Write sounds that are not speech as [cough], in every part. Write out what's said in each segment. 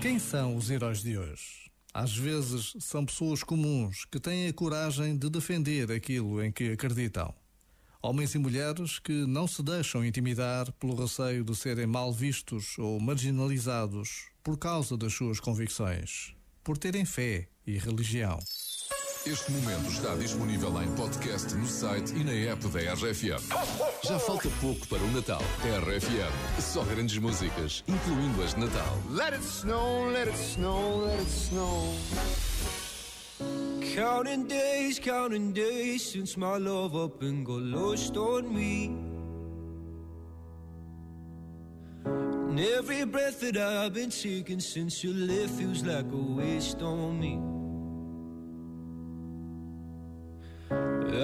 Quem são os heróis de hoje? Às vezes são pessoas comuns que têm a coragem de defender aquilo em que acreditam. Homens e mulheres que não se deixam intimidar pelo receio de serem mal vistos ou marginalizados por causa das suas convicções, por terem fé e religião. Este momento está disponível em podcast no site e na app da RFM. Já falta pouco para o Natal. RFM. Só grandes músicas, incluindo as de Natal. Let it snow, let it snow, let it snow. Counting days, counting days since my love up and got lost on me. And every breath that I've been taking since you left feels like a waste on me.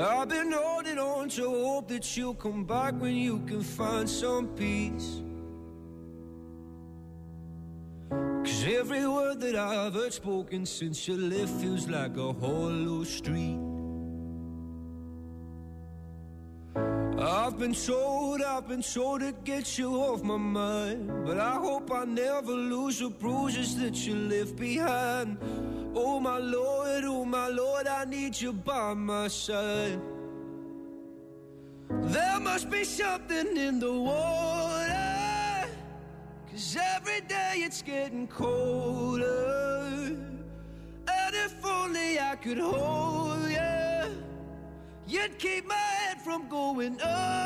I've been holding on to hope that you'll come back when you can find some peace. Cause every word that I've heard spoken since you left feels like a hollow street. I've been told, I've been told to get you off my mind. But I hope I never lose the bruises that you left behind. Oh my Lord, oh my Lord, I need you by my side. There must be something in the water. Cause every day it's getting colder. And if only I could hold you, you'd keep my head from going under.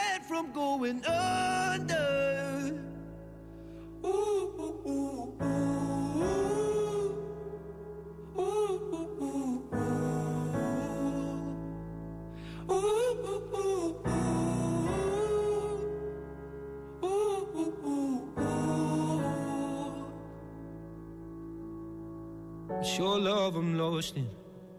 from going under. Ooh, ooh, ooh, ooh. Ooh, ooh, ooh, ooh. Ooh, ooh, love I'm lost in.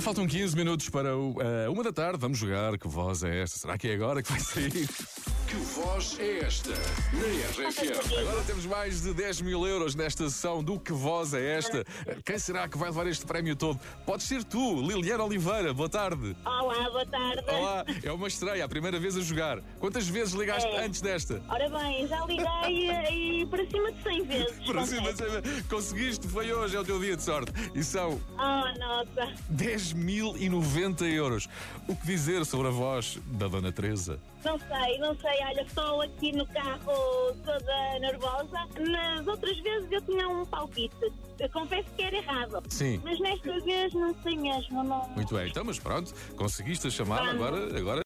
Faltam 15 minutos para o, eh, uma da tarde. Vamos jogar. Que voz é esta? Será que é agora que vai sair? Que voz é esta? Na RFM. Agora temos mais de 10 mil euros nesta sessão do Que Voz é esta? Quem será que vai levar este prémio todo? Pode ser tu, Liliana Oliveira. Boa tarde. Olá, boa tarde. Olá, é uma estreia, a primeira vez a jogar. Quantas vezes ligaste É. antes desta? Ora bem, já liguei [laughs] e para cima de 100 vezes. Para cima, cima. Conseguiste, foi hoje, é o teu dia de sorte. E são Oh, nossa. 10.090 euros. O que dizer sobre a voz da Dona Teresa? Não sei, não sei. Olha, estou aqui no carro toda nervosa. Nas outras vezes eu tinha um palpite. Eu confesso que era errado. Sim. Mas nesta vez não sei mesmo. Não... Muito bem, então, mas pronto, conseguiste a chamada, agora, agora